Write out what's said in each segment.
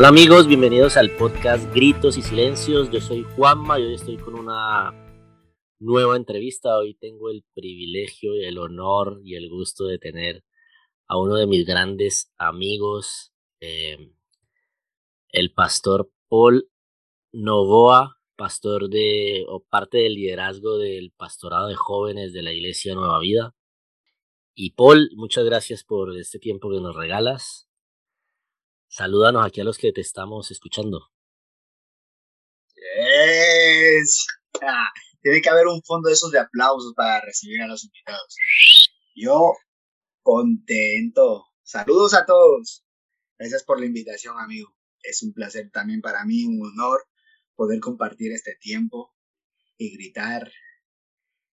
Hola amigos, bienvenidos al podcast Gritos y Silencios. Yo soy Juanma y hoy estoy con una nueva entrevista. Hoy tengo el privilegio, el honor y el gusto de tener a uno de mis grandes amigos, eh, el pastor Paul Novoa, pastor de o parte del liderazgo del pastorado de jóvenes de la Iglesia Nueva Vida. Y Paul, muchas gracias por este tiempo que nos regalas. Salúdanos aquí a los que te estamos escuchando. Yes. Ah, tiene que haber un fondo de esos de aplausos para recibir a los invitados. Yo contento. Saludos a todos. Gracias por la invitación, amigo. Es un placer también para mí, un honor poder compartir este tiempo y gritar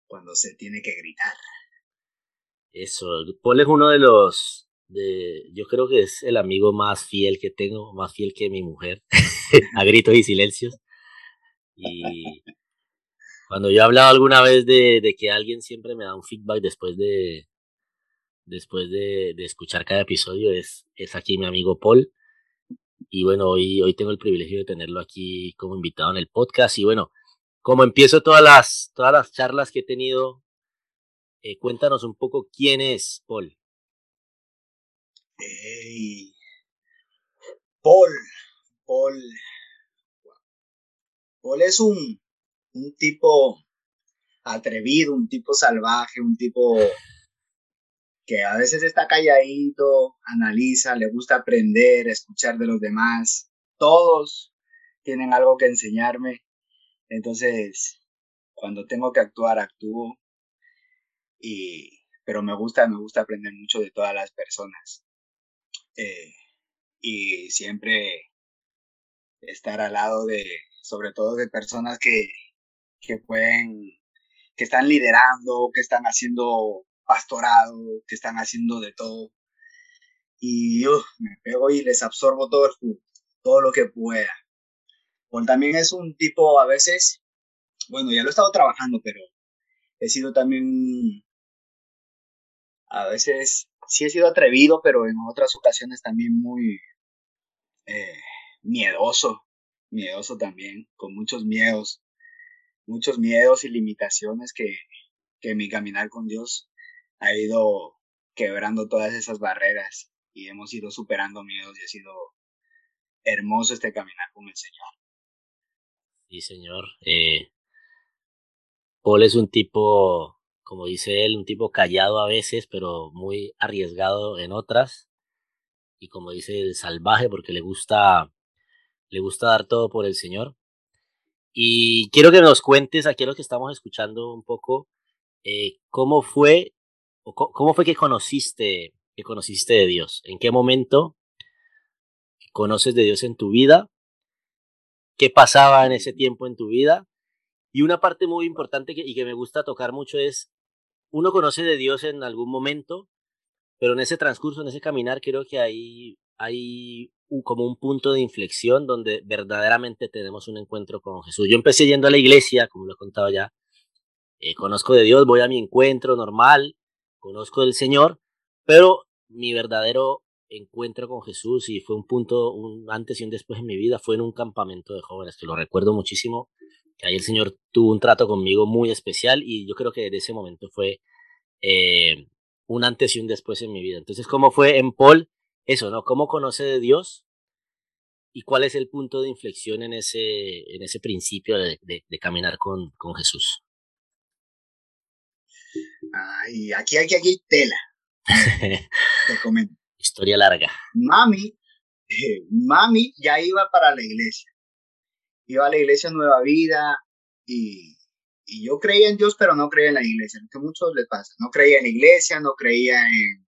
cuando se tiene que gritar. Eso, Paul es uno de los yo creo que es el amigo más fiel que tengo, más fiel que mi mujer, a gritos y silencios. Y cuando yo he hablado alguna vez de, de, que alguien siempre me da un feedback después de después de, de, escuchar cada episodio, es, es aquí mi amigo Paul. Y bueno, hoy, hoy tengo el privilegio de tenerlo aquí como invitado en el podcast. Y bueno, como empiezo todas las, todas las charlas que he tenido, eh, cuéntanos un poco quién es Paul. Paul, Paul, Paul es un, un tipo atrevido, un tipo salvaje, un tipo que a veces está calladito, analiza, le gusta aprender, escuchar de los demás. Todos tienen algo que enseñarme. Entonces, cuando tengo que actuar, actúo. Y, pero me gusta, me gusta aprender mucho de todas las personas. Eh, y siempre estar al lado de, sobre todo de personas que, que pueden, que están liderando, que están haciendo pastorado, que están haciendo de todo. Y yo me pego y les absorbo todo el todo lo que pueda. Pues también es un tipo a veces, bueno, ya lo he estado trabajando, pero he sido también a veces sí he sido atrevido, pero en otras ocasiones también muy eh, miedoso, miedoso también, con muchos miedos, muchos miedos y limitaciones que, que mi caminar con Dios ha ido quebrando todas esas barreras y hemos ido superando miedos y ha sido hermoso este caminar con el Señor. Sí, Señor. Eh, Paul es un tipo como dice él, un tipo callado a veces, pero muy arriesgado en otras. Y como dice el salvaje, porque le gusta, le gusta dar todo por el Señor. Y quiero que nos cuentes aquí a los que estamos escuchando un poco eh, cómo fue o cómo fue que conociste que conociste de Dios. ¿En qué momento conoces de Dios en tu vida? ¿Qué pasaba en ese tiempo en tu vida? Y una parte muy importante y que me gusta tocar mucho es uno conoce de Dios en algún momento, pero en ese transcurso, en ese caminar, creo que hay, hay como un punto de inflexión donde verdaderamente tenemos un encuentro con Jesús. Yo empecé yendo a la iglesia, como lo he contado ya, eh, conozco de Dios, voy a mi encuentro normal, conozco del Señor, pero mi verdadero encuentro con Jesús y fue un punto, un antes y un después en mi vida, fue en un campamento de jóvenes, que lo recuerdo muchísimo, ahí el Señor tuvo un trato conmigo muy especial y yo creo que desde ese momento fue eh, un antes y un después en mi vida. Entonces, ¿cómo fue en Paul eso, no? ¿Cómo conoce de Dios? ¿Y cuál es el punto de inflexión en ese, en ese principio de, de, caminar con, con, Jesús? Ay, aquí, aquí, aquí, tela. Te comento. Historia larga. Mami, eh, mami ya iba para la iglesia iba a la iglesia Nueva Vida y, y, yo creía en Dios, pero no creía en la iglesia, que a muchos les pasa. No creía en la iglesia, no creía en,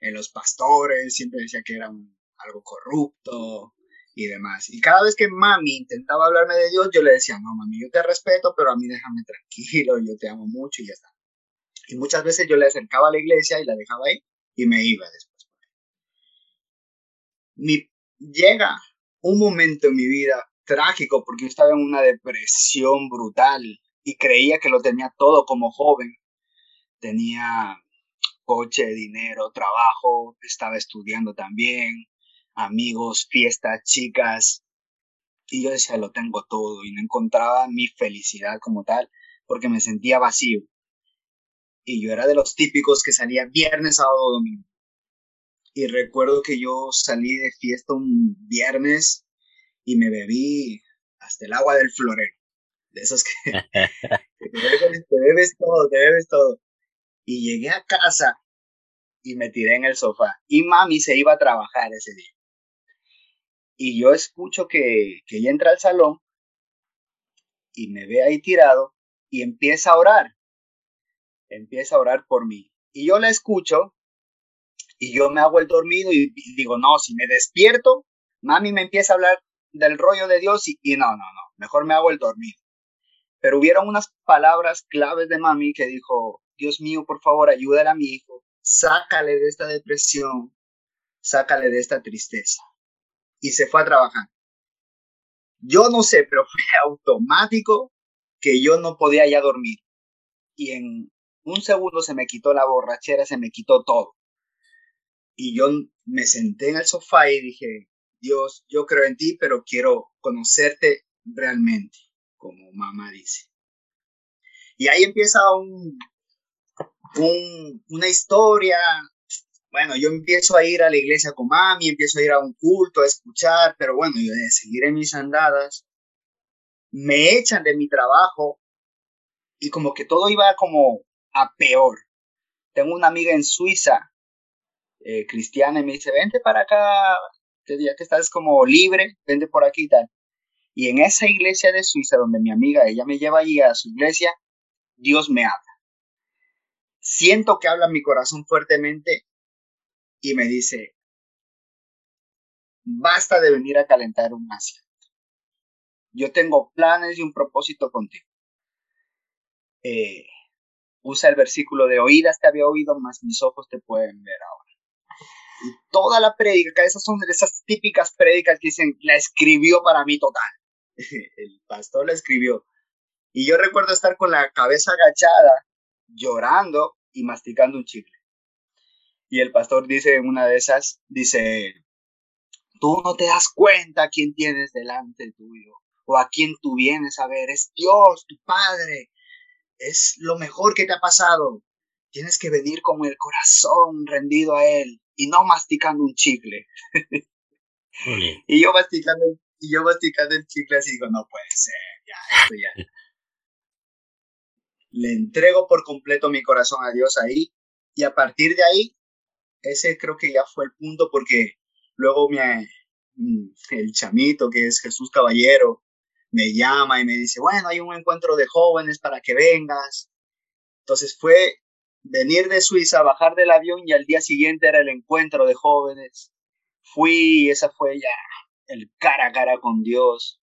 en los pastores, siempre decía que era algo corrupto y demás. Y cada vez que mami intentaba hablarme de Dios, yo le decía, no, mami, yo te respeto, pero a mí déjame tranquilo, yo te amo mucho y ya está. Y muchas veces yo le acercaba a la iglesia y la dejaba ahí y me iba después. Llega un momento en mi vida trágico porque yo estaba en una depresión brutal y creía que lo tenía todo como joven. Tenía coche, dinero, trabajo, estaba estudiando también, amigos, fiestas, chicas. Y yo decía, lo tengo todo y no encontraba mi felicidad como tal porque me sentía vacío. Y yo era de los típicos que salía viernes, sábado, domingo. Y recuerdo que yo salí de fiesta un viernes y me bebí hasta el agua del florero. De esos que, te, bebes, todo, te bebes todo. Y llegué a casa y me tiré en el sofá. Y mami se iba a trabajar ese día. Y yo escucho que, que ella entra al salón y me ve ahí tirado y empieza a orar. Empieza a orar por mí. Y yo la escucho y yo me hago el dormido y digo, no, si me despierto, mami me empieza a hablar del rollo de Dios y, no, no, no, mejor me hago el dormido. Pero hubieron unas palabras claves de mami que dijo, Dios mío, por favor, ayúdale a mi hijo, sácale de esta depresión, sácale de esta tristeza. Y se fue a trabajar. Yo no sé, pero fue automático que yo no podía ya dormir. Y en un segundo se me quitó la borrachera, se me quitó todo. Y yo me senté en el sofá y dije, Dios, yo creo en ti, pero quiero conocerte realmente, como mamá dice. Y ahí empieza un, una historia. Bueno, yo empiezo a ir a la iglesia con mami, empiezo a ir a un culto, a escuchar, pero bueno, yo de seguir en mis andadas, me echan de mi trabajo y como que todo iba como a peor. Tengo una amiga en Suiza, eh, cristiana, y me dice, vente para acá, ya que estás como libre, vente por aquí y tal. Y en esa iglesia de Suiza, donde mi amiga, ella me lleva allí a su iglesia, Dios me habla. Siento que habla mi corazón fuertemente y me dice, basta de venir a calentar un asiento. Yo tengo planes y un propósito contigo. Eh, usa el versículo de oídas te había oído, más mis ojos te pueden ver ahora. Toda la prédica, esas son esas típicas prédicas que dicen, la escribió para mí total. el pastor la escribió. Y yo recuerdo estar con la cabeza agachada, llorando y masticando un chicle. Y el pastor dice en una de esas, dice, tú no te das cuenta quién tienes delante tuyo o a quien tú vienes a ver. Es Dios, tu Padre. Es lo mejor que te ha pasado. Tienes que venir con el corazón rendido a Él y no masticando un chicle. y yo masticando, y yo masticando el chicle así digo, no puede ser, ya, esto ya. Le entrego por completo mi corazón a Dios ahí y a partir de ahí, ese creo que ya fue el punto porque luego me, mm, el chamito que es Jesús Caballero, me llama y me dice, bueno, hay un encuentro de jóvenes para que vengas. Entonces fue venir de Suiza, bajar del avión y al día siguiente era el encuentro de jóvenes. Fui y esa fue ya el cara a cara con Dios.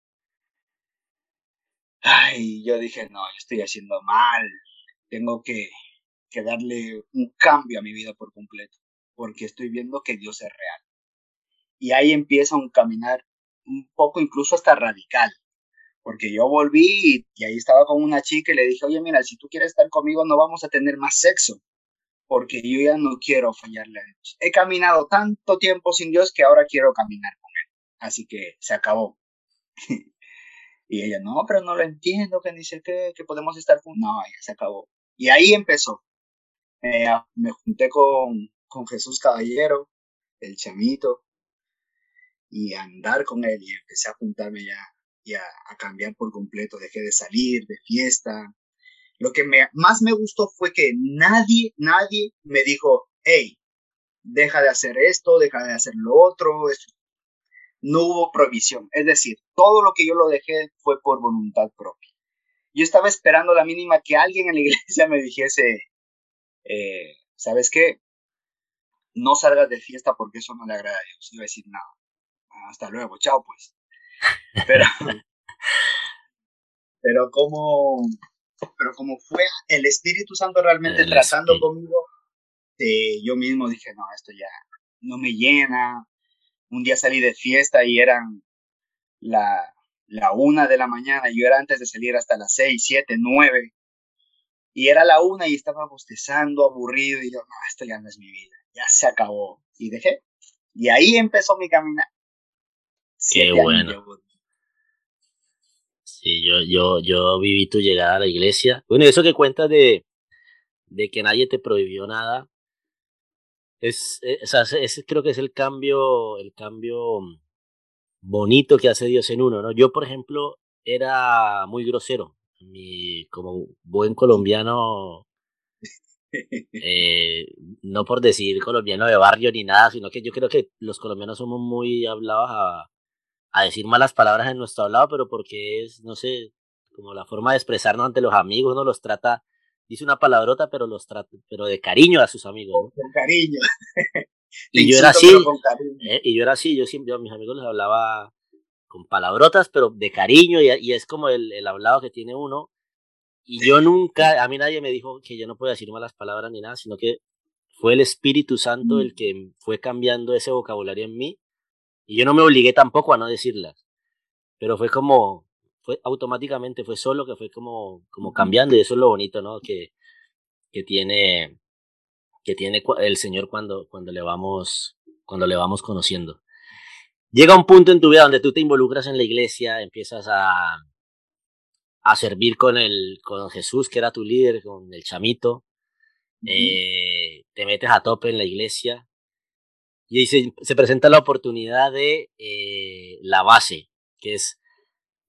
Ay, yo dije, no, yo estoy haciendo mal. Tengo que, que darle un cambio a mi vida por completo, porque estoy viendo que Dios es real. Y ahí empieza un caminar un poco incluso hasta radical porque yo volví y, ahí estaba con una chica y le dije, oye, mira, si tú quieres estar conmigo no vamos a tener más sexo, porque yo ya no quiero fallarle a Dios. He caminado tanto tiempo sin Dios que ahora quiero caminar con Él. Así que se acabó. y ella, no, pero no lo entiendo, que dice que, que podemos estar juntos. No, ya se acabó. Y ahí empezó. me junté con, con Jesús Caballero, el chamito, y andar con él y empecé a juntarme ya a, cambiar por completo. Dejé de salir de fiesta. Lo que más me gustó fue que nadie, nadie me dijo, hey, deja de hacer esto, deja de hacer lo otro. No hubo prohibición. Es decir, todo lo que yo lo dejé fue por voluntad propia. Yo estaba esperando la mínima que alguien en la iglesia me dijese, eh, ¿sabes qué? No salgas de fiesta porque eso no le agrada a Dios. Iba a decir, no, hasta luego, chao pues. Pero, pero como, pero como fue el Espíritu Santo realmente tratando conmigo, eh, yo mismo dije, no, esto ya no me llena. Un día salí de fiesta y eran la, la una de la mañana, yo era antes de salir hasta las seis, siete, nueve, y era la una y estaba bostezando, aburrido, y yo, no, esto ya no es mi vida, ya se acabó. Y dejé, Y ahí empezó mi caminar. Qué bueno. Sí, yo, yo, yo viví tu llegada a la iglesia. Bueno, eso que cuentas de, de que nadie te prohibió nada, es, eh, es, creo que es el cambio, el cambio bonito que hace Dios en uno, ¿no? Yo, por ejemplo, era muy grosero. Mi, como buen colombiano, eh, no por decir colombiano de barrio ni nada, sino que yo creo que los colombianos somos muy hablados a, a decir malas palabras en nuestro hablado, pero porque es, no sé, como la forma de expresarnos ante los amigos, uno los trata, dice una palabrota, pero los trata, pero de cariño a sus amigos. ¿no? Con cariño. y yo era así, eh, y yo era así, yo siempre a mis amigos les hablaba con palabrotas, pero de cariño, y, y es como el, el, hablado que tiene uno. Y yo nunca, a mí nadie me dijo que yo no podía decir malas palabras ni nada, sino que fue el Espíritu Santo el mm. que fue cambiando ese vocabulario en mí y yo no me obligué tampoco a no decirlas. Pero fue como, fue automáticamente, fue solo que fue como, como cambiando. Y eso es lo bonito, ¿no? Que, que tiene, que tiene el Señor cuando, cuando le vamos, cuando le vamos conociendo. Llega un punto en tu vida donde tú te involucras en la iglesia, empiezas a, a servir con el, con Jesús, que era tu líder, con el chamito. Eh, te metes a tope en la iglesia y se, se presenta la oportunidad de eh, la base, que es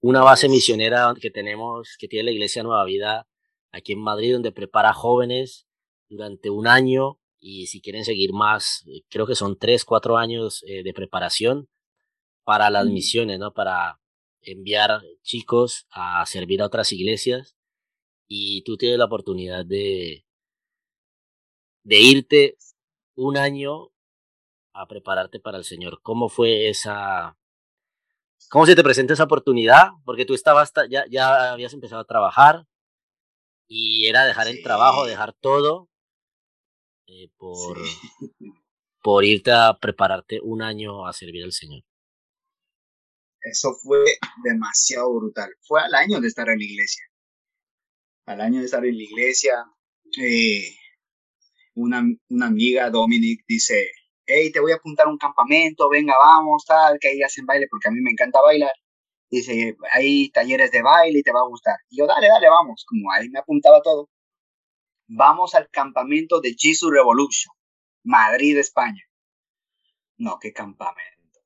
una base misionera que tenemos, que tiene la Iglesia Nueva Vida aquí en Madrid, donde prepara jóvenes durante un año y si quieren seguir más, eh, creo que son tres, cuatro años eh, de preparación para las misiones, ¿no? Para enviar chicos a servir a otras iglesias y tú tienes la oportunidad de, de irte un año a prepararte para el Señor. ¿Cómo fue esa... ¿Cómo se te presenta esa oportunidad? Porque tú estabas, ya, ya habías empezado a trabajar y era dejar el trabajo, dejar todo eh, por, por irte a prepararte un año a servir al Señor. Eso fue demasiado brutal. Fue al año de estar en la iglesia. Al año de estar en la iglesia, eh, una, una amiga, Dominic, dice, hey, te voy a apuntar un campamento, venga, vamos, tal, que ahí hacen baile, porque a mí me encanta bailar. Dice, hay talleres de baile y te va a gustar. Y yo, dale, dale, vamos. Como ahí me apuntaba todo. Vamos al campamento de Jesus Revolution, Madrid, España. No, qué campamento.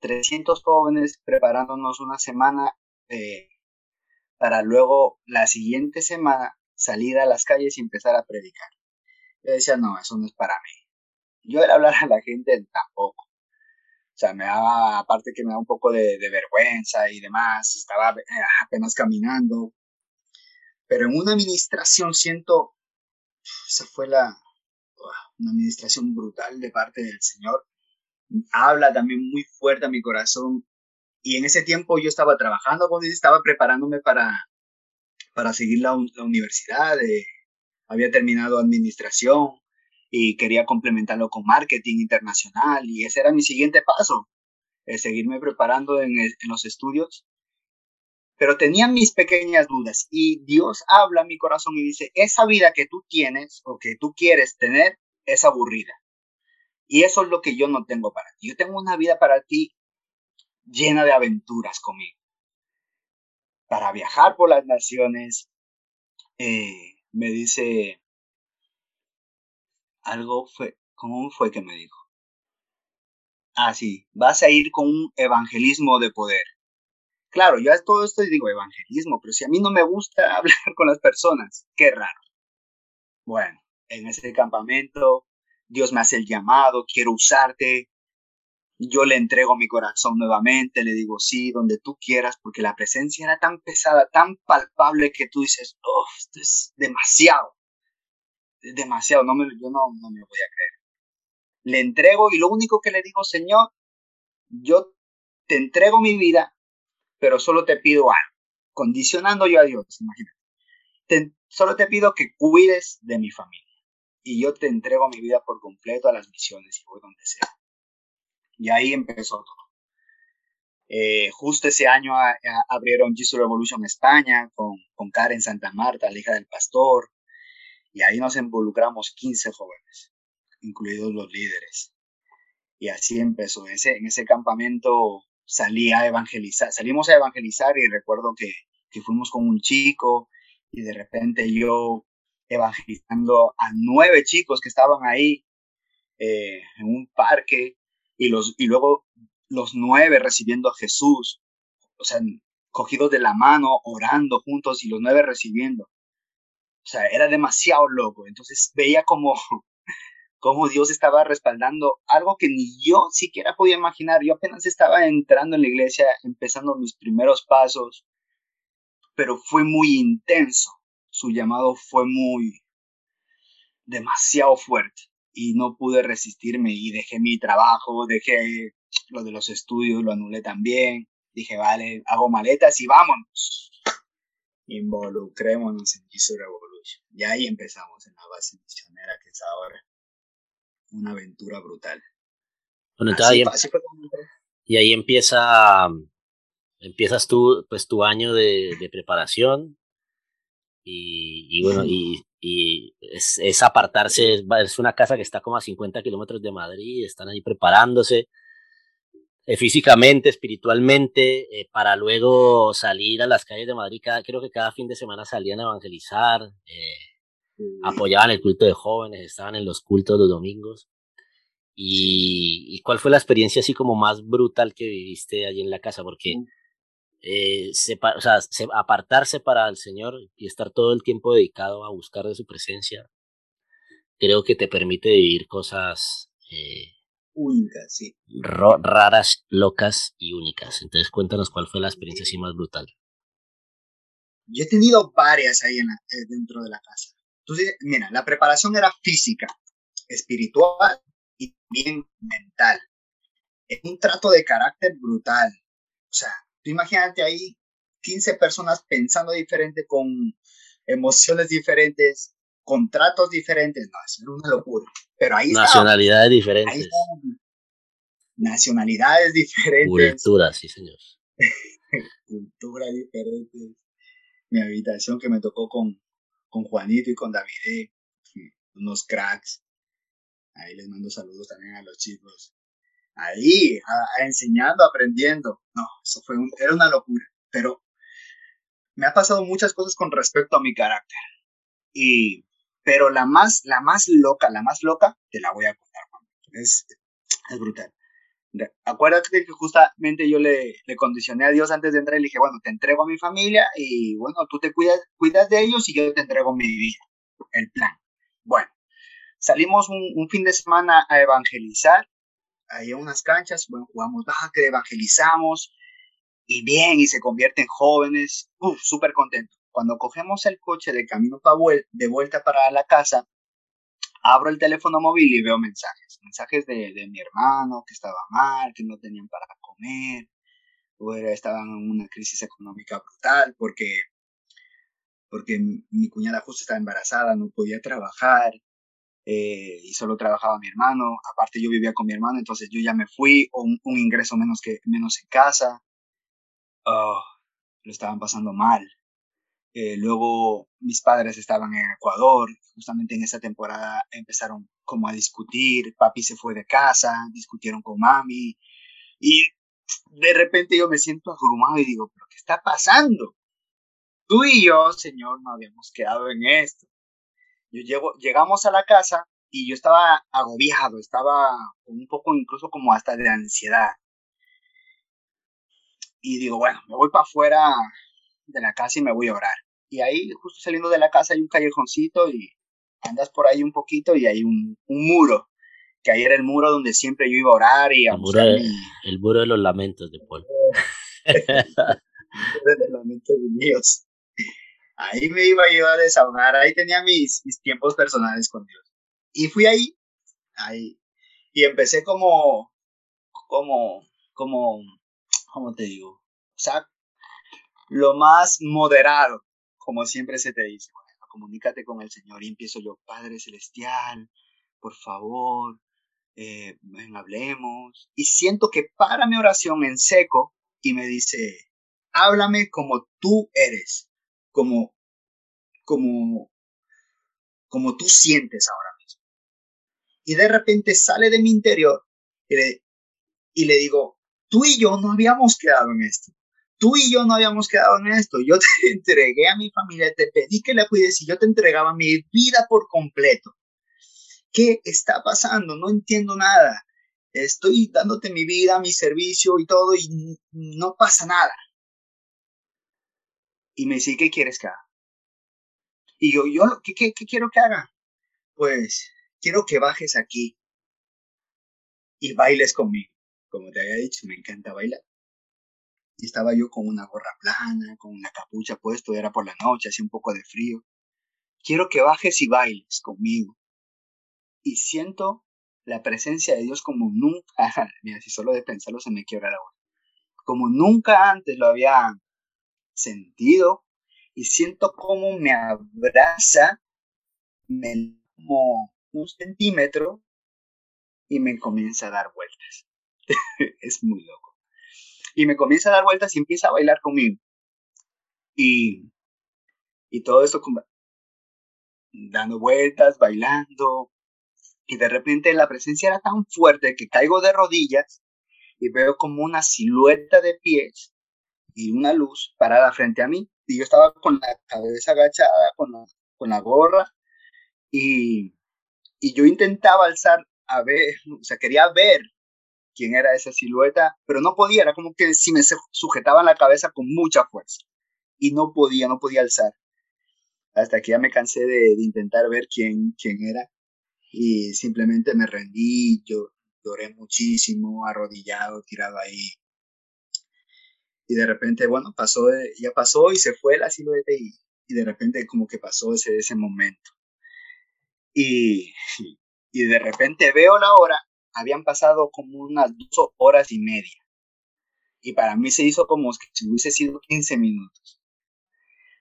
300 jóvenes preparándonos una semana eh, para luego la siguiente semana salir a las calles y empezar a predicar. Yo decía, no, eso no es para mí yo era hablar a la gente tampoco. O sea, me daba, aparte que me da un poco de, vergüenza y demás, estaba eh, apenas caminando. Pero en una administración siento, esa fue la, una administración brutal de parte del Señor. Habla también muy fuerte a mi corazón. Y en ese tiempo yo estaba trabajando, estaba preparándome para, para seguir la, la universidad. Eh, había terminado administración y quería complementarlo con marketing internacional y ese era mi siguiente paso, seguirme preparando en, en los estudios. Pero tenía mis pequeñas dudas y Dios habla a mi corazón y dice, esa vida que tú tienes o que tú quieres tener es aburrida. Y eso es lo que yo no tengo para ti. Yo tengo una vida para ti llena de aventuras conmigo. Para viajar por las naciones, eh, me dice, algo fue, ¿cómo fue que me dijo? Ah, sí, vas a ir con un evangelismo de poder. Claro, yo todo esto digo evangelismo, pero si a mí no me gusta hablar con las personas, qué raro. Bueno, en ese campamento, Dios me hace el llamado, quiero usarte. Yo le entrego mi corazón nuevamente, le digo sí, donde tú quieras, porque la presencia era tan pesada, tan palpable que tú dices, oh, esto es demasiado demasiado, no me, yo no, no me lo voy a creer. Le entrego y lo único que le digo, Señor, yo te entrego mi vida, pero solo te pido algo, condicionando yo a Dios, imagínate. solo te pido que cuides de mi familia y yo te entrego mi vida por completo a las misiones y voy donde sea. Y ahí empezó todo. Eh, justo ese año abrieron Jesus Revolution España con, con Karen Santa Marta, la hija del pastor, y ahí nos involucramos 15 jóvenes, incluidos los líderes. Y así empezó. Ese, en ese campamento salí a evangelizar, salimos a evangelizar y recuerdo que, que fuimos con un chico y de repente yo evangelizando a nueve chicos que estaban ahí eh, en un parque y, los, y luego los nueve recibiendo a Jesús, o sea, cogidos de la mano, orando juntos y los nueve recibiendo. O sea, era demasiado loco. Entonces veía como, como Dios estaba respaldando algo que ni yo siquiera podía imaginar. Yo apenas estaba entrando en la iglesia, empezando mis primeros pasos, pero fue muy intenso. Su llamado fue muy, demasiado fuerte y no pude resistirme y dejé mi trabajo, dejé lo de los estudios, lo anulé también. Dije, vale, hago maletas y vámonos. Involucrémonos en Jesus Y ahí empezamos en la base misionera que es ahora. Una aventura brutal. Bueno, em y ahí empieza, empiezas tú, pues tu año de, de preparación y, y bueno, y y es, es apartarse, es, es, una casa que está como a 50 kilómetros de Madrid, están ahí preparándose eh, físicamente, espiritualmente, eh, para luego salir a las calles de Madrid. Cada, creo que cada fin de semana salían a evangelizar, eh, apoyaban el culto de jóvenes, estaban en los cultos los domingos. Y, y, cuál fue la experiencia así como más brutal que viviste allí en la casa? Porque eh, o sea, apartarse para el Señor y estar todo el tiempo dedicado a buscar de su presencia, creo que te permite vivir cosas eh, únicas, sí. raras, locas y únicas. Entonces cuéntanos cuál fue la experiencia así más brutal. Yo he tenido varias ahí en eh, dentro de la casa. Entonces, mira, la preparación era física, espiritual y bien mental. Es un trato de carácter brutal. O sea, imagínate ahí 15 personas pensando diferente, con emociones diferentes, contratos diferentes. No, es una locura. Pero ahí Nacionalidades diferentes. Nacionalidades diferentes. Culturas, sí, señor. Culturas diferentes. Mi habitación que me tocó con, con Juanito y con David, unos cracks. Ahí les mando saludos también a los chicos ahí, enseñando, aprendiendo. No, eso fue era una locura, pero me ha pasado muchas cosas con respecto a mi carácter. Y, pero la más, la más loca, la más loca, te la voy a contar, Es, es brutal. Acuérdate que justamente yo le, le condicioné a Dios antes de entrar y le dije, bueno, te entrego a mi familia y bueno, tú te cuidas, cuidas de ellos y yo te entrego mi vida, el plan. Bueno, salimos un, fin de semana a evangelizar ahí en unas canchas, bueno, jugamos baja, que evangelizamos, y bien, y se convierten jóvenes, súper contento. Cuando cogemos el coche de camino para de vuelta para la casa, abro el teléfono móvil y veo mensajes, mensajes de, mi hermano que estaba mal, que no tenían para comer, o estaban en una crisis económica brutal porque porque mi cuñada justo estaba embarazada, no podía trabajar, eh, y solo trabajaba mi hermano, aparte yo vivía con mi hermano, entonces yo ya me fui, un, un ingreso menos, que, menos en casa, oh, lo estaban pasando mal. Eh, luego mis padres estaban en Ecuador, justamente en esa temporada empezaron como a discutir, papi se fue de casa, discutieron con mami y de repente yo me siento abrumado y digo, pero ¿qué está pasando? Tú y yo, Señor, no habíamos quedado en esto. Yo llego, llegamos a la casa y yo estaba agobiado, estaba un poco incluso como hasta de ansiedad. Y digo, bueno, me voy para afuera de la casa y me voy a orar. Y ahí, justo saliendo de la casa, hay un callejoncito y andas por ahí un poquito y hay un, muro, que ahí era el muro donde siempre yo iba a orar y a el muro, de, el muro de los lamentos de Paul. el muro de los lamentos míos ahí me iba ayudar a desahogar, ahí tenía mis, mis tiempos personales con Dios. Y fui ahí, ahí, y empecé como, como, como, ¿cómo te digo? O sea, lo más moderado, como siempre se te dice, bueno, comunícate con el Señor y empiezo yo, Padre Celestial, por favor, eh, hablemos. Y siento que para mi oración en seco y me dice, háblame como tú eres como, como, como tú sientes ahora mismo. Y de repente sale de mi interior Y le, y le digo, tú y yo no habíamos quedado en esto. Tú y yo no habíamos quedado en esto. Yo te entregué a mi familia, te pedí que la cuides y yo te entregaba mi vida por completo. ¿Qué está pasando? No entiendo nada. Estoy dándote mi vida, mi servicio y todo y no pasa nada. Y me dice, ¿qué quieres que haga? Y yo, yo, ¿qué, qué, qué quiero que haga? Pues quiero que bajes aquí y bailes conmigo. Como te había dicho, me encanta bailar. Y estaba yo con una gorra plana, con una capucha puesto, era por la noche, hacía un poco de frío. Quiero que bajes y bailes conmigo. Y siento la presencia de Dios como nunca, mira, si solo de pensarlo se me quiebra la voz, como nunca antes lo había sentido y siento como me abraza me, como un centímetro y me comienza a dar vueltas. es muy loco. Y me comienza a dar vueltas y empieza a bailar conmigo. Y, y todo esto como, dando vueltas, bailando. Y de repente la presencia era tan fuerte que caigo de rodillas y veo como una silueta de pies y una luz parada frente a mí. Y yo estaba con la cabeza agachada, con la, con la gorra, y, y yo intentaba alzar a ver, o sea, quería ver quién era esa silueta, pero no podía, era como que si me sujetaban la cabeza con mucha fuerza y no podía, no podía alzar. Hasta que ya me cansé de, intentar ver quién, quién era y simplemente me rendí, yo lloré muchísimo, arrodillado, tirado ahí. Y de repente, bueno, pasó, ya pasó y se fue la silueta y, y de repente como que pasó ese, ese momento. Y, y de repente veo la hora habían pasado como unas dos horas y media. Y para mí se hizo como si hubiese sido 15 minutos.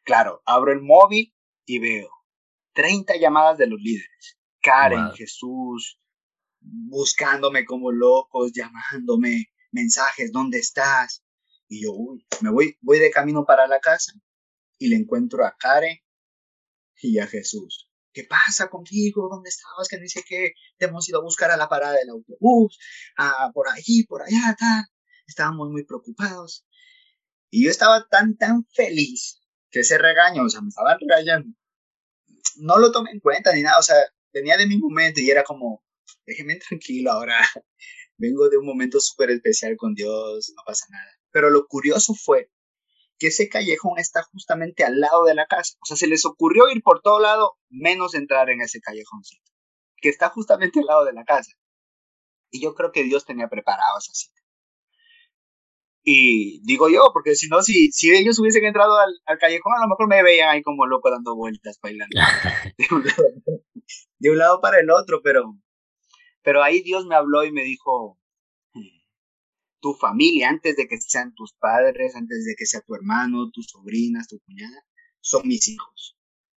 Claro, abro el móvil y veo 30 llamadas de los líderes. Karen, Jesús, buscándome como locos, llamándome, mensajes, ¿dónde estás? Y yo, uy, me voy, voy de camino para la casa y le encuentro a Karen y a Jesús. ¿Qué pasa contigo? ¿Dónde estabas? Que dice que te hemos ido a buscar a la parada del autobús, a, por ahí, por allá, tal. Estábamos muy preocupados. Y yo estaba tan, tan feliz que ese regaño, o sea, me estaban regañando. No lo tomé en cuenta ni nada, o sea, venía de mi momento y era como, déjeme tranquilo ahora. Vengo de un momento súper especial con Dios, no pasa nada. Pero lo curioso fue que ese callejón está justamente al lado de la casa. O sea, se les ocurrió ir por todo lado, menos entrar en ese callejoncito, que está justamente al lado de la casa. Y yo creo que Dios tenía preparado esa cita. Y digo yo, porque si no, si, si ellos hubiesen entrado al, callejón, a lo mejor me veían ahí como loco dando vueltas, bailando. de un lado para el otro, pero, pero ahí Dios me habló y me dijo, tu familia, antes de que sean tus padres, antes de que sea tu hermano, tus sobrinas, tu cuñada, son mis hijos.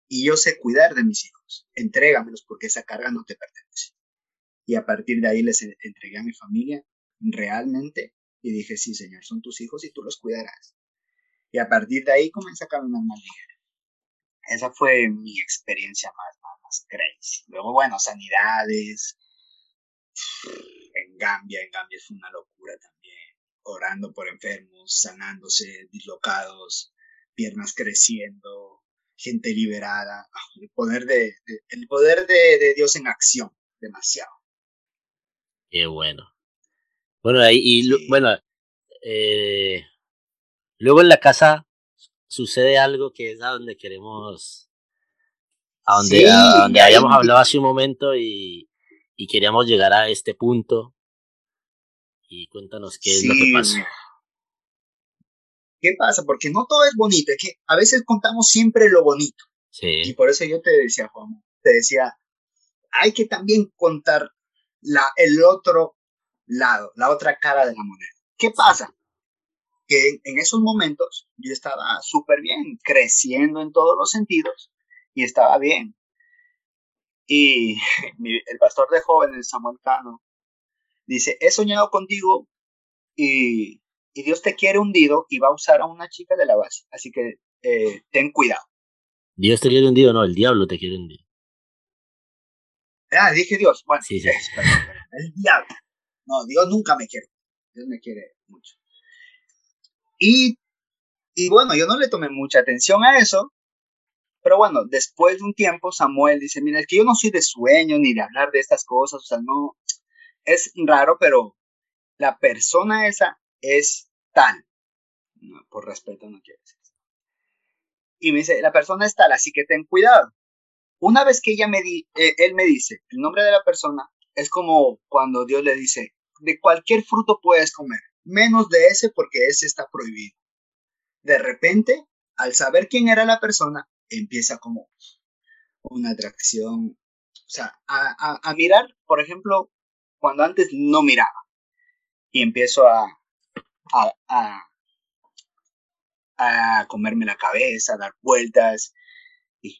Y yo sé cuidar de mis hijos. Entrégamelos porque esa carga no te pertenece. Y a partir de ahí les entregué a mi familia realmente y dije, sí, Señor, son tus hijos y tú los cuidarás. Y a partir de ahí comencé a caminar más ligero. Esa fue mi experiencia más, más, más crazy. Luego, bueno, sanidades. En Gambia, en Gambia fue una locura también orando por enfermos, sanándose, dislocados, piernas creciendo, gente liberada, ah, el poder de, el poder de, Dios en acción, demasiado. Qué bueno. Bueno, ahí, y bueno, eh, luego en la casa sucede algo que es a donde queremos, a donde, a donde habíamos hablado hace un momento y, y queríamos llegar a este punto y cuéntanos qué es lo que pasa. ¿Qué pasa? Porque no todo es bonito, es que a veces contamos siempre lo bonito. Sí. Y por eso yo te decía, Juan, te decía, hay que también contar la, el otro lado, la otra cara de la moneda. ¿Qué pasa? Que en, esos momentos yo estaba súper bien, creciendo en todos los sentidos y estaba bien. Y el pastor de jóvenes, Samuel Cano, Dice, he soñado contigo y, Dios te quiere hundido y va a usar a una chica de la base. Así que eh, ten cuidado. Dios te quiere hundido, no, el diablo te quiere hundido. Ah, dije Dios. Bueno, sí, sí. el diablo. no, Dios nunca me quiere. Dios me quiere mucho. Y, y bueno, yo no le tomé mucha atención a eso, pero bueno, después de un tiempo Samuel dice, mira, es que yo no soy de sueño ni de hablar de estas cosas, o sea, no, es raro, pero la persona esa es tal. por respeto no quiero decir. Y me dice, la persona es tal, así que ten cuidado. Una vez que ella me di, eh, él me dice el nombre de la persona, es como cuando Dios le dice, de cualquier fruto puedes comer, menos de ese porque ese está prohibido. De repente, al saber quién era la persona, empieza como una atracción, o sea, a, mirar, por ejemplo, cuando antes no miraba y empiezo a, a, a, comerme la cabeza, a dar vueltas y,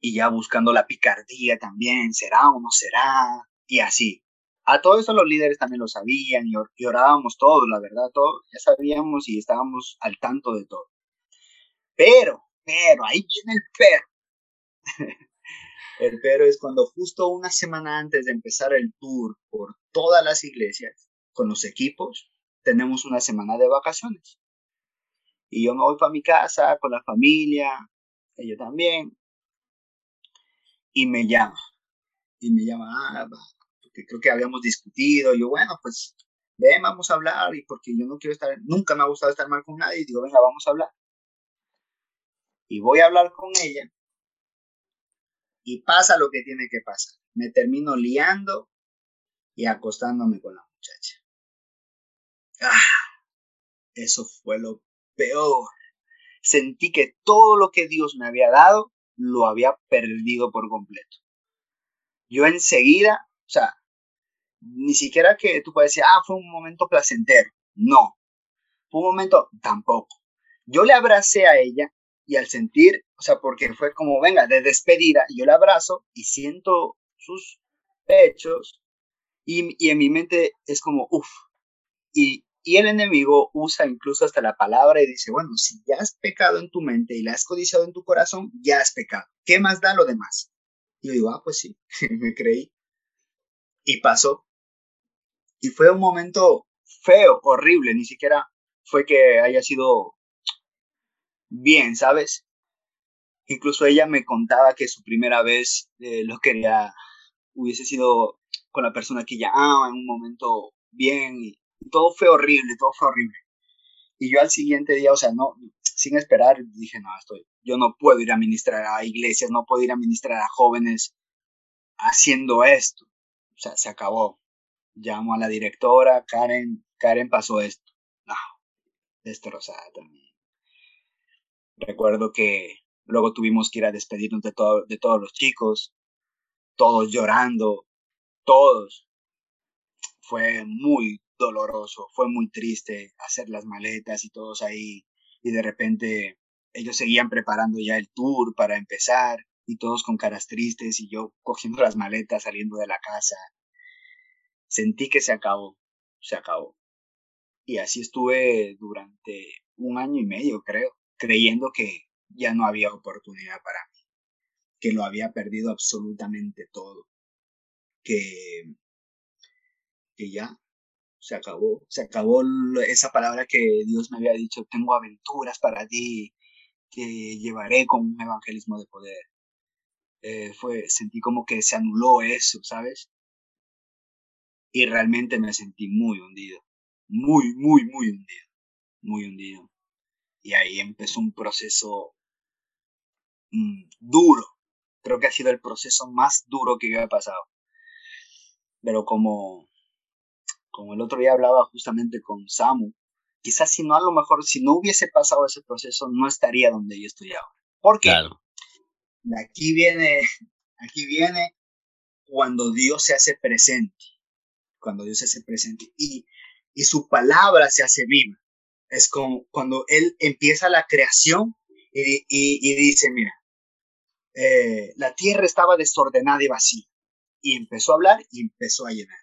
y, ya buscando la picardía también, será o no será, y así. A todo eso los líderes también lo sabían y, orábamos todos, la verdad, todos ya sabíamos y estábamos al tanto de todo. Pero, pero, ahí viene el pero. pero es cuando justo una semana antes de empezar el tour por todas las iglesias, con los equipos, tenemos una semana de vacaciones. Y yo me voy para mi casa con la familia, ella también, y me llama. Y me llama, ah, porque creo que habíamos discutido. Y yo, bueno, pues ven, vamos a hablar. Y porque yo no quiero estar, nunca me ha gustado estar mal con nadie. Y digo, venga, vamos a hablar. Y voy a hablar con ella. Y pasa lo que tiene que pasar. Me termino liando y acostándome con la muchacha. Ah, eso fue lo peor. Sentí que todo lo que Dios me había dado lo había perdido por completo. Yo enseguida, o sea, ni siquiera que tú puedes decir, ah, fue un momento placentero. No, fue un momento tampoco. Yo le abracé a ella y al sentir, o sea, porque fue como, venga, de despedida, yo la abrazo y siento sus pechos y, y en mi mente es como, uff, y, y el enemigo usa incluso hasta la palabra y dice, bueno, si ya has pecado en tu mente y la has codiciado en tu corazón, ya has pecado. ¿Qué más da lo demás? Y yo digo, ah, pues sí, me creí. Y pasó. Y fue un momento feo, horrible, ni siquiera fue que haya sido bien, ¿sabes? Incluso ella me contaba que su primera vez eh, lo quería, hubiese sido con la persona que ella ama en un momento bien todo fue horrible, todo fue horrible. Y yo al siguiente día, o sea, no, sin esperar, dije, no, estoy, yo no puedo ir a ministrar a iglesias, no puedo ir a ministrar a jóvenes haciendo esto. O sea, se acabó. Llamo a la directora, Karen, Karen pasó esto. No, destrozada también. Recuerdo que luego tuvimos que ir a despedirnos de, de todos los chicos, todos llorando, todos. Fue muy doloroso, fue muy triste hacer las maletas y todos ahí y de repente ellos seguían preparando ya el tour para empezar y todos con caras tristes y yo cogiendo las maletas saliendo de la casa. Sentí que se acabó, se acabó. Y así estuve durante un año y medio, creo, creyendo que ya no había oportunidad para mí, que lo había perdido absolutamente todo, que, que ya se acabó, se acabó esa palabra que Dios me había dicho, tengo aventuras para ti, que llevaré con un evangelismo de poder. Eh, fue, sentí como que se anuló eso, ¿sabes? Y realmente me sentí muy hundido, muy, muy, muy hundido, muy hundido. Y ahí empezó un proceso mm, duro. Creo que ha sido el proceso más duro que yo he pasado. Pero como como el otro día hablaba justamente con Samu, quizás si no a lo mejor, si no hubiese pasado ese proceso, no estaría donde yo estoy ahora. ¿Por qué? Claro. Aquí viene, aquí viene cuando Dios se hace presente, cuando Dios se hace presente y, y su palabra se hace viva. Es como cuando Él empieza la creación y, dice, mira, eh, la tierra estaba desordenada y vacía. Y empezó a hablar y empezó a llenar.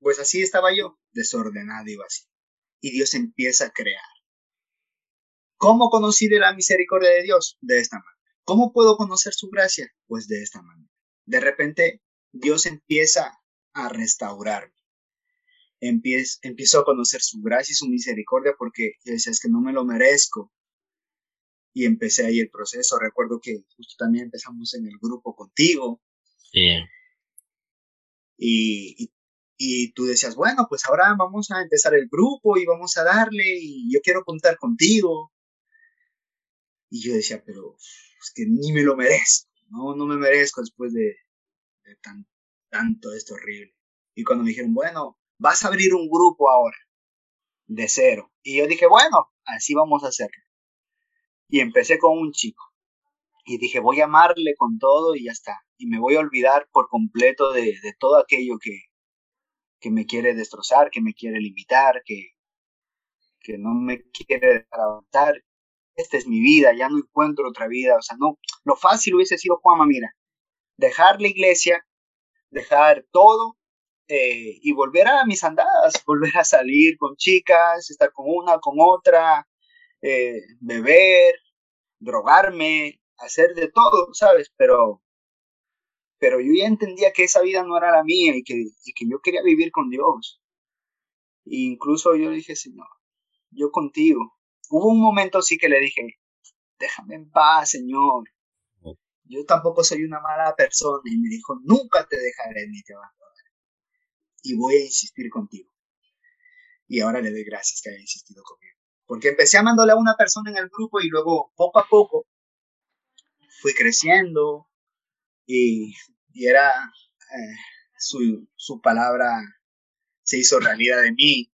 Pues así estaba yo, desordenado y vacío. Y Dios empieza a crear. ¿Cómo conocí de la misericordia de Dios? De esta manera. ¿Cómo puedo conocer su gracia? Pues de esta manera. De repente Dios empieza a restaurarme. Empiezo, empiezo a conocer su gracia y su misericordia porque yo decía, es que no me lo merezco. Y empecé ahí el proceso. Recuerdo que justo también empezamos en el grupo contigo. Sí. Y, y, tú decías, bueno, pues ahora vamos a empezar el grupo y vamos a darle y yo quiero contar contigo. Y yo decía, pero es que ni me lo merezco, no, no me merezco después de, de tan, tanto esto horrible. Y cuando me dijeron, bueno, vas a abrir un grupo ahora, de cero. Y yo dije, bueno, así vamos a hacerlo. Y empecé con un chico. Y dije, voy a amarle con todo y ya está. Y me voy a olvidar por completo de, todo aquello que, que me quiere destrozar, que me quiere limitar, que, que no me quiere avanzar. Esta es mi vida, ya no encuentro otra vida. O sea, no, lo fácil hubiese sido, Juanma, mira, dejar la iglesia, dejar todo eh, y volver a mis andadas, volver a salir con chicas, estar con una, con otra, eh, beber, drogarme, hacer de todo, ¿sabes? Pero, pero yo ya entendía que esa vida no era la mía y que, y que yo quería vivir con Dios. E incluso yo dije, Señor, yo contigo. Hubo un momento sí que le dije, déjame en paz, Señor. Yo tampoco soy una mala persona. Y me dijo, nunca te dejaré ni te abandonaré y voy a insistir contigo. Y ahora le doy gracias que haya insistido conmigo. Porque empecé amándole a una persona en el grupo y luego poco a poco fui creciendo y, y era eh, su, su palabra se hizo realidad de mí.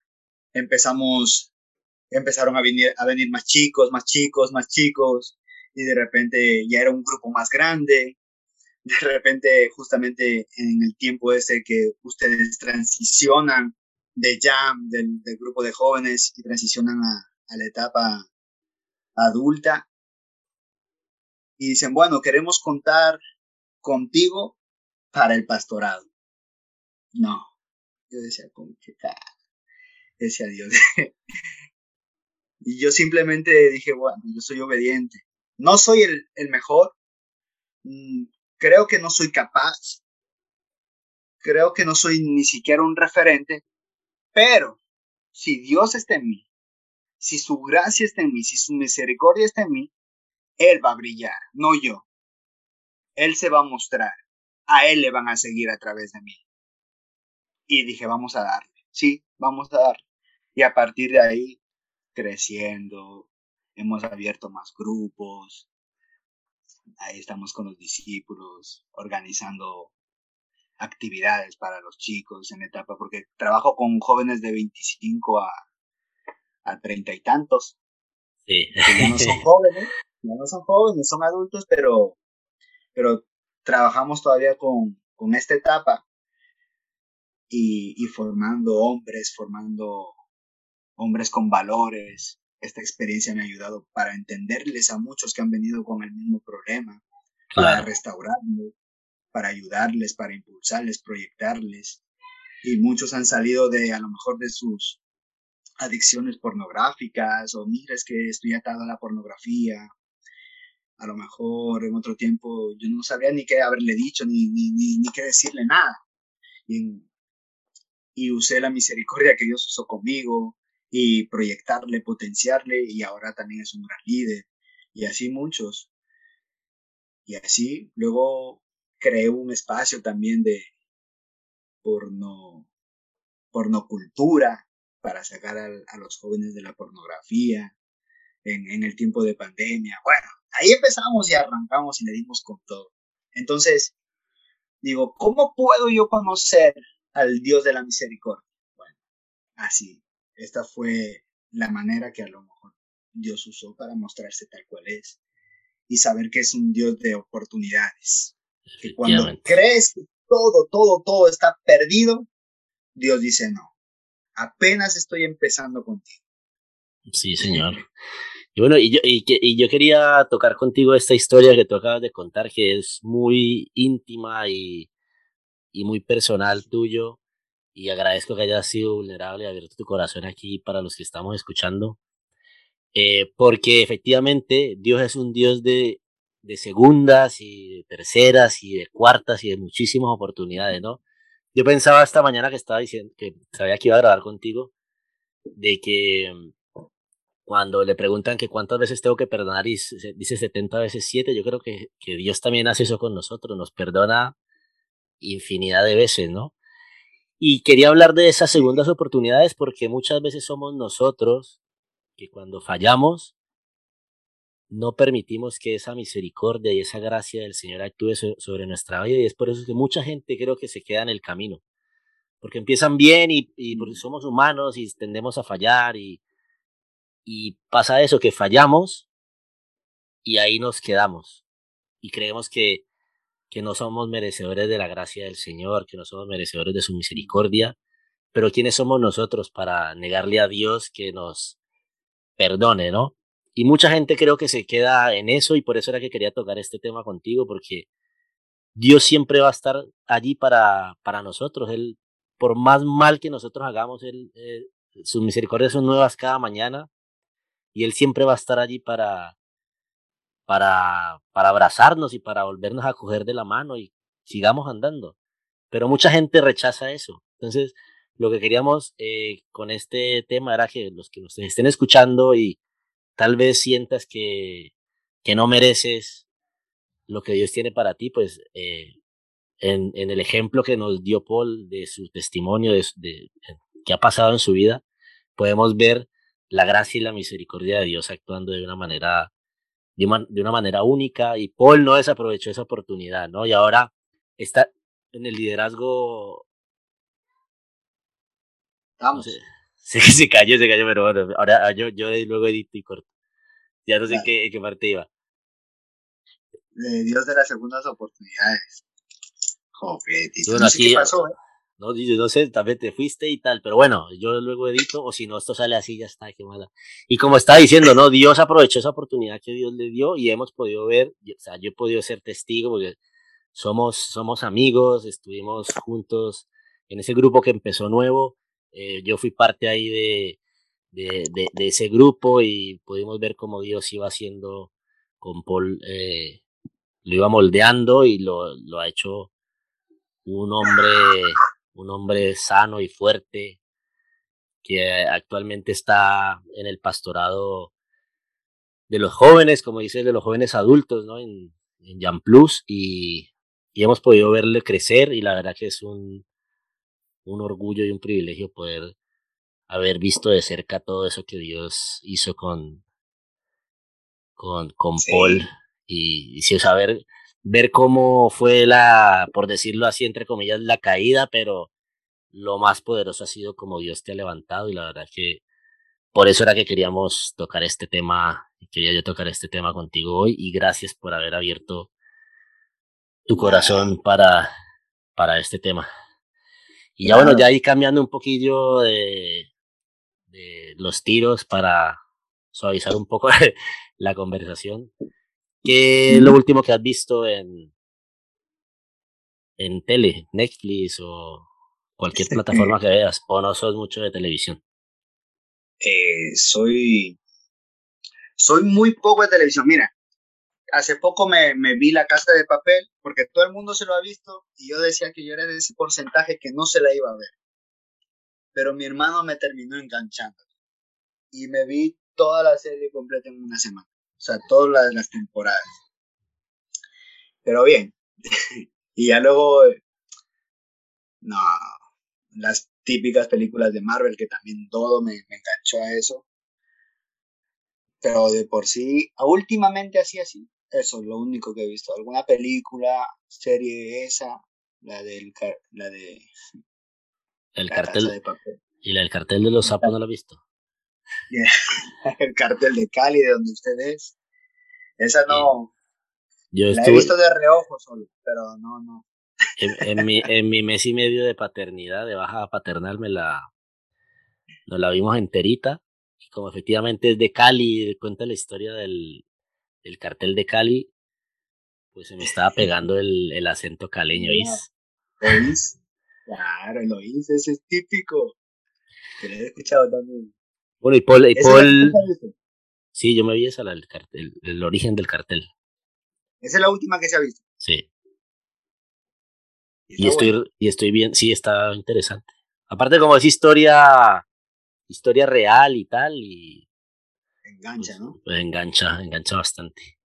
Empezamos, empezaron a venir, a venir más chicos, más chicos, más chicos y de repente ya era un grupo más grande de repente justamente en el tiempo ese que ustedes transicionan de Jam, del, grupo de jóvenes, y transicionan a, la etapa adulta, y dicen, bueno, queremos contar contigo para el pastorado. No, yo decía, ¿cómo que Decía Dios. y yo simplemente dije, bueno, yo soy obediente. No soy el, el mejor, mm, creo que no soy capaz, creo que no soy ni siquiera un referente, pero si Dios está en mí, si su gracia está en mí, si su misericordia está en mí, Él va a brillar, no yo. Él se va a mostrar, a Él le van a seguir a través de mí. Y dije, vamos a darle, sí, vamos a darle. Y a partir de ahí, creciendo, hemos abierto más grupos, ahí estamos con los discípulos, organizando actividades para los chicos en etapa, porque trabajo con jóvenes de 25 a, a 30 y tantos. Sí. ya no son jóvenes, ya no son jóvenes, son adultos, pero, pero trabajamos todavía con, con esta etapa y, y formando hombres, formando hombres con valores, esta experiencia me ha ayudado para entenderles a muchos que han venido con el mismo problema, para restaurarlos, para ayudarles, para impulsarles, proyectarles. Y muchos han salido de, a lo mejor, de sus adicciones pornográficas, o mira, es que estoy atado a la pornografía. A lo mejor en otro tiempo yo no sabía ni qué haberle dicho, ni, ni, ni, qué decirle nada. Y, y usé la misericordia que Dios usó conmigo, y proyectarle, potenciarle y ahora también es un gran líder y así muchos. Y así luego creé un espacio también de porno, pornocultura para sacar a, los jóvenes de la pornografía en, en el tiempo de pandemia. Bueno, ahí empezamos y arrancamos y le dimos con todo. Entonces, digo, ¿cómo puedo yo conocer al Dios de la misericordia? Bueno, así, esta fue la manera que a lo mejor Dios usó para mostrarse tal cual es y saber que es un Dios de oportunidades. Que cuando crees que todo, todo, todo está perdido, Dios dice no. Apenas estoy empezando contigo. Sí, Señor. Y bueno, y yo, y, yo quería tocar contigo esta historia que tú acabas de contar, que es muy íntima y, y muy personal tuyo y agradezco que hayas sido vulnerable y abierto tu corazón aquí para los que estamos escuchando, eh, porque efectivamente Dios es un Dios de, de segundas y de terceras y de cuartas y de muchísimas oportunidades, ¿no? yo pensaba esta mañana que estaba diciendo, que sabía que iba a grabar contigo, de que mm, cuando le preguntan que cuántas veces tengo que perdonar y dice 70 veces 7, yo creo que, que Dios también hace eso con nosotros, nos perdona infinidad de veces, ¿no? Y quería hablar de esas segundas oportunidades porque muchas veces somos nosotros que cuando fallamos no permitimos que esa misericordia y esa gracia del Señor actúe sobre nuestra vida. Y es por eso que mucha gente creo que se queda en el camino, porque empiezan bien y, y porque somos humanos y tendemos a fallar y, y pasa eso, que fallamos y ahí nos quedamos. Y creemos que, que no somos merecedores de la gracia del Señor, que no somos merecedores de su misericordia, pero ¿quiénes somos nosotros para negarle a Dios que nos perdone, ¿no? Y mucha gente creo que se queda en eso y por eso era que quería tocar este tema contigo, porque Dios siempre va a estar allí para, para nosotros. Él, por más mal que nosotros hagamos, él, eh, sus misericordias son nuevas cada mañana y Él siempre va a estar allí para, para, para abrazarnos y para volvernos a coger de la mano y sigamos andando. Pero mucha gente rechaza eso. Entonces, lo que queríamos eh, con este tema era que los que nos estén escuchando y tal vez sientas que, que no mereces lo que Dios tiene para ti, pues eh, en, en, el ejemplo que nos dio Paul de su testimonio, de, de, que ha pasado en su vida, podemos ver la gracia y la misericordia de Dios actuando de una manera, de una, de una manera única, y Paul no desaprovechó esa oportunidad, ¿no? Y ahora está en el liderazgo. Vamos. Sí, se cayó, se cayó, pero bueno, ahora yo, yo luego edito y corto. Ya no sé en qué, qué parte iba. Dios de las segundas oportunidades. Joder, bueno, no sé qué pasó, ¿eh? No, no sé, tal vez te fuiste y tal, pero bueno, yo luego edito, o si no, esto sale así, ya está, qué mala. Y como estaba diciendo, ¿no? Dios aprovechó esa oportunidad que Dios le dio y hemos podido ver, o sea, yo he podido ser testigo porque somos, somos amigos, estuvimos juntos en ese grupo que empezó nuevo, eh, yo fui parte ahí de, de, de, ese grupo y pudimos ver cómo Dios iba haciendo con Paul, eh, lo iba moldeando y lo, lo ha hecho un hombre, un hombre sano y fuerte que actualmente está en el pastorado de los jóvenes, como dices, de los jóvenes adultos, ¿no? En, en Jan Plus y, y hemos podido verle crecer y la verdad que es un, un orgullo y un privilegio poder haber visto de cerca todo eso que Dios hizo con, con, con Paul y, y saber ver cómo fue la, por decirlo así, entre comillas, la caída, pero lo más poderoso ha sido como Dios te ha levantado y la verdad que por eso era que queríamos tocar este tema, quería yo tocar este tema contigo hoy y gracias por haber abierto tu corazón para, para este tema. Y ya bueno, ya ahí cambiando un poquillo de, de los tiros para suavizar un poco la conversación. ¿Qué es lo último que has visto en, en tele, Netflix o cualquier plataforma que veas? ¿O no sos mucho de televisión? Eh, soy, soy muy poco de televisión. Mira, hace poco me, me, vi La Casa de Papel, porque todo el mundo se lo ha visto, y yo decía que yo era de ese porcentaje que no se la iba a ver. Pero mi hermano me terminó enganchando. Y me vi toda la serie completa en una semana. O sea, todas las, temporadas. Pero bien. y ya luego... No, las típicas películas de Marvel, que también todo me, me enganchó a eso pero de por sí, últimamente así así, eso es lo único que he visto. ¿Alguna película, serie esa? La del... La de... El cartel... De ¿Y la del cartel de los sapos no lo he visto? el cartel de Cali, de donde usted es. Esa no... Yo la he visto de reojo solo, pero no, no. En, mi, en mi mes y medio de paternidad, de baja paternal, me la, nos la vimos enterita. Y como efectivamente es de Cali, cuenta la historia del, el cartel de Cali, pues se me estaba pegando el, el acento caleño, ¿oís? ¿Oís? Claro, lo oís, ese es típico. Que lo he escuchado también. Bueno, y Paul, y Paul... Sí, yo me vi esa, el cartel, el origen del cartel. Esa es la última que se ha visto. Sí. Y, estoy, y estoy bien, sí, está interesante. Aparte como es historia, historia real y tal, y... Engancha, pues, ¿no? Pues engancha, engancha bastante.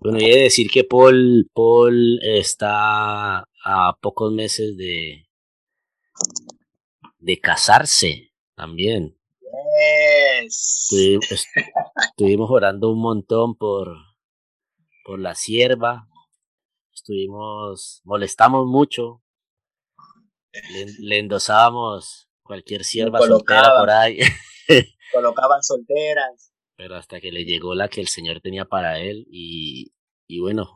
Bueno, y he de decir que Paul, Paul está a pocos meses de, de casarse también. Estuvimos, orando un montón por, por la sierva. Estuvimos, molestamos mucho. Le, endosábamos cualquier sierva soltera por ahí. colocaban solteras. Pero hasta que le llegó la que el Señor tenía para él. Y, y bueno,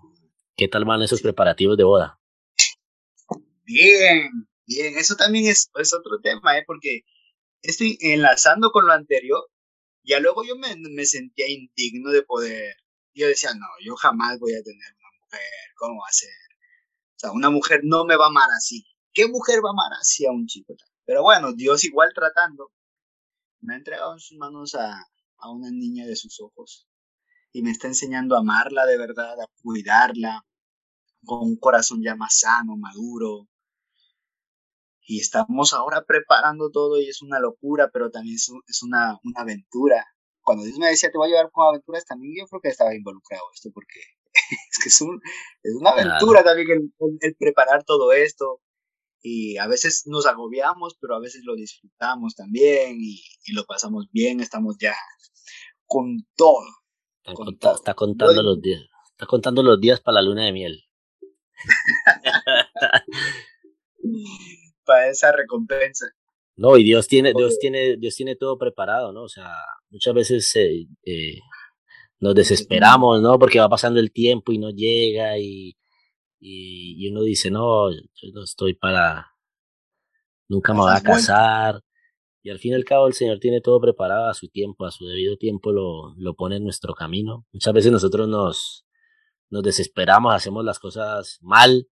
¿qué tal van esos preparativos de boda? Bien, bien. Eso también es, es otro tema, ¿eh? Porque estoy enlazando con lo anterior. Ya luego yo me, me sentía indigno de poder. Yo decía, no, yo jamás voy a tener una mujer. ¿Cómo va a ser? O sea, una mujer no me va a amar así. ¿Qué mujer va a amar así a un chico? Pero bueno, Dios igual tratando, me ha entregado en sus manos a, a una niña de sus ojos y me está enseñando a amarla de verdad, a cuidarla con un corazón ya más sano, maduro, y estamos ahora preparando todo y es una locura, pero también es, una, una, aventura. Cuando Dios me decía te voy a llevar con aventuras, también yo creo que estaba involucrado esto, porque es que es, un, es una aventura también el, preparar todo esto. Y a veces nos agobiamos, pero a veces lo disfrutamos también y, lo pasamos bien, estamos ya con todo. Está, contando los días. Está contando los días para la luna de miel. para esa recompensa. No, y Dios tiene, Dios tiene, Dios tiene todo preparado, ¿no? O sea, muchas veces eh, eh, nos desesperamos, ¿no? Porque va pasando el tiempo y no llega y, y, uno dice, no, yo no estoy para, nunca me voy a casar. Y al fin y al cabo el Señor tiene todo preparado a su tiempo, a su debido tiempo lo, lo pone en nuestro camino. Muchas veces nosotros nos, nos desesperamos, hacemos las cosas mal,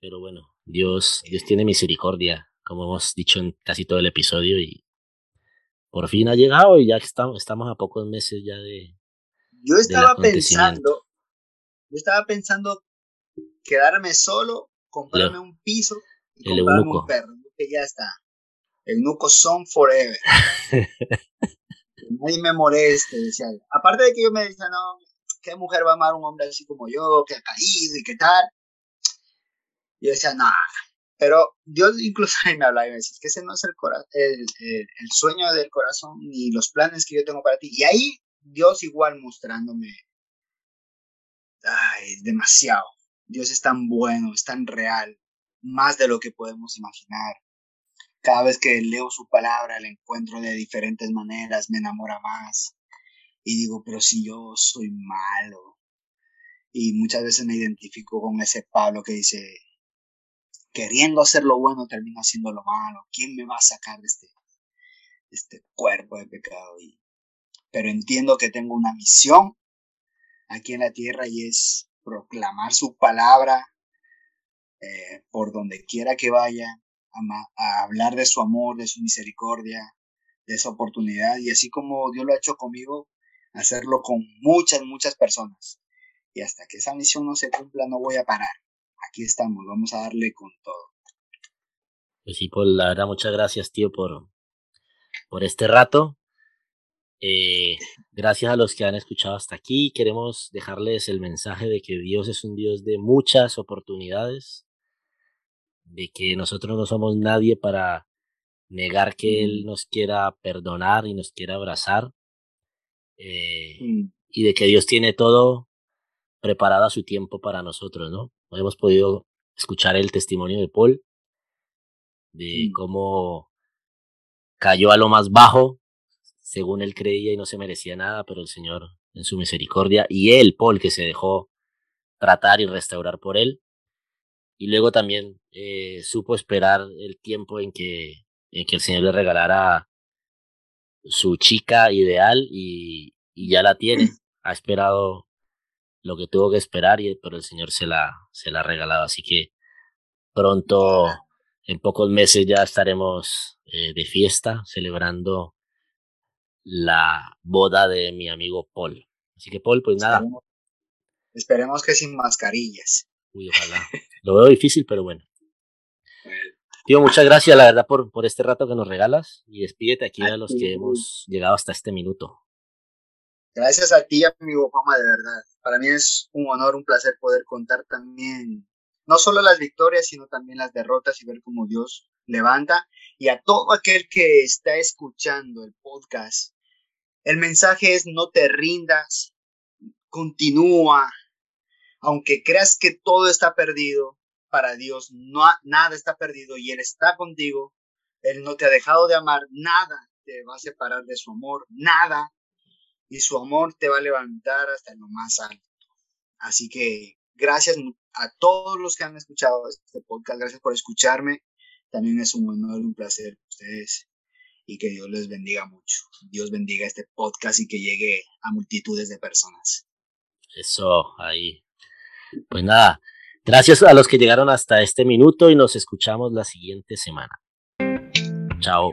pero bueno, Dios, Dios tiene misericordia, como hemos dicho en casi todo el episodio, y por fin ha llegado y ya estamos, estamos a pocos meses ya de. Yo estaba pensando, yo estaba pensando quedarme solo, comprarme un piso y comprarme un perro, que ya está. Eunuco son forever. nadie me moleste, decía. Aparte de que yo me decía, no, ¿qué mujer va a amar a un hombre así como yo, que ha caído y qué tal? Yo decía, nada. Pero Dios incluso ahí me hablaba y me decía, que ese no es el, el, el, sueño del corazón ni los planes que yo tengo para ti. Y ahí Dios igual mostrándome, ay, demasiado. Dios es tan bueno, es tan real, más de lo que podemos imaginar. Cada vez que leo su palabra, la encuentro de diferentes maneras, me enamora más. Y digo, pero si yo soy malo. Y muchas veces me identifico con ese Pablo que dice, queriendo hacer lo bueno termino haciendo lo malo. ¿Quién me va a sacar de este, este cuerpo de pecado? Y, pero entiendo que tengo una misión aquí en la tierra y es proclamar su palabra eh, por donde quiera que vaya, a, hablar de su amor, de su misericordia, de esa oportunidad y así como Dios lo ha hecho conmigo, hacerlo con muchas, muchas personas. Y hasta que esa misión no se cumpla, no voy a parar aquí estamos, vamos a darle con todo. Pues sí, Paul, la verdad, muchas gracias, tío, por, por este rato. Eh, gracias a los que han escuchado hasta aquí. Queremos dejarles el mensaje de que Dios es un Dios de muchas oportunidades, de que nosotros no somos nadie para negar que Él nos quiera perdonar y nos quiera abrazar, eh, y de que Dios tiene todo preparado a su tiempo para nosotros, ¿no? hemos podido escuchar el testimonio de Paul, de mm. cómo cayó a lo más bajo, según él creía y no se merecía nada, pero el Señor en su misericordia, y él, Paul, que se dejó tratar y restaurar por él, y luego también eh, supo esperar el tiempo en que, en que el Señor le regalara su chica ideal y, y ya la tiene. Ha esperado lo que tuvo que esperar, y, pero el Señor se la, se la ha regalado. Así que pronto, en pocos meses, ya estaremos eh, de fiesta celebrando la boda de mi amigo Paul. Así que Paul, pues nada. Esperemos, que sin mascarillas. Uy, ojalá. Lo veo difícil, pero bueno. Tío, muchas gracias, la verdad, por, por este rato que nos regalas y despídete aquí a, los que hemos llegado hasta este minuto. Gracias a ti, amigo Fama, de verdad. Para mí es un honor, un placer poder contar también, no solo las victorias, sino también las derrotas y ver cómo Dios levanta. Y a todo aquel que está escuchando el podcast, el mensaje es no te rindas, continúa, aunque creas que todo está perdido, para Dios no, nada está perdido y Él está contigo. Él no te ha dejado de amar, nada te va a separar de su amor, nada. Y su amor te va a levantar hasta lo más alto. Así que gracias a todos los que han escuchado este podcast, gracias por escucharme. También es un honor y un placer ustedes y que Dios les bendiga mucho. Dios bendiga este podcast y que llegue a multitudes de personas. Eso, ahí. Pues nada, gracias a los que llegaron hasta este minuto y nos escuchamos la siguiente semana. Chao.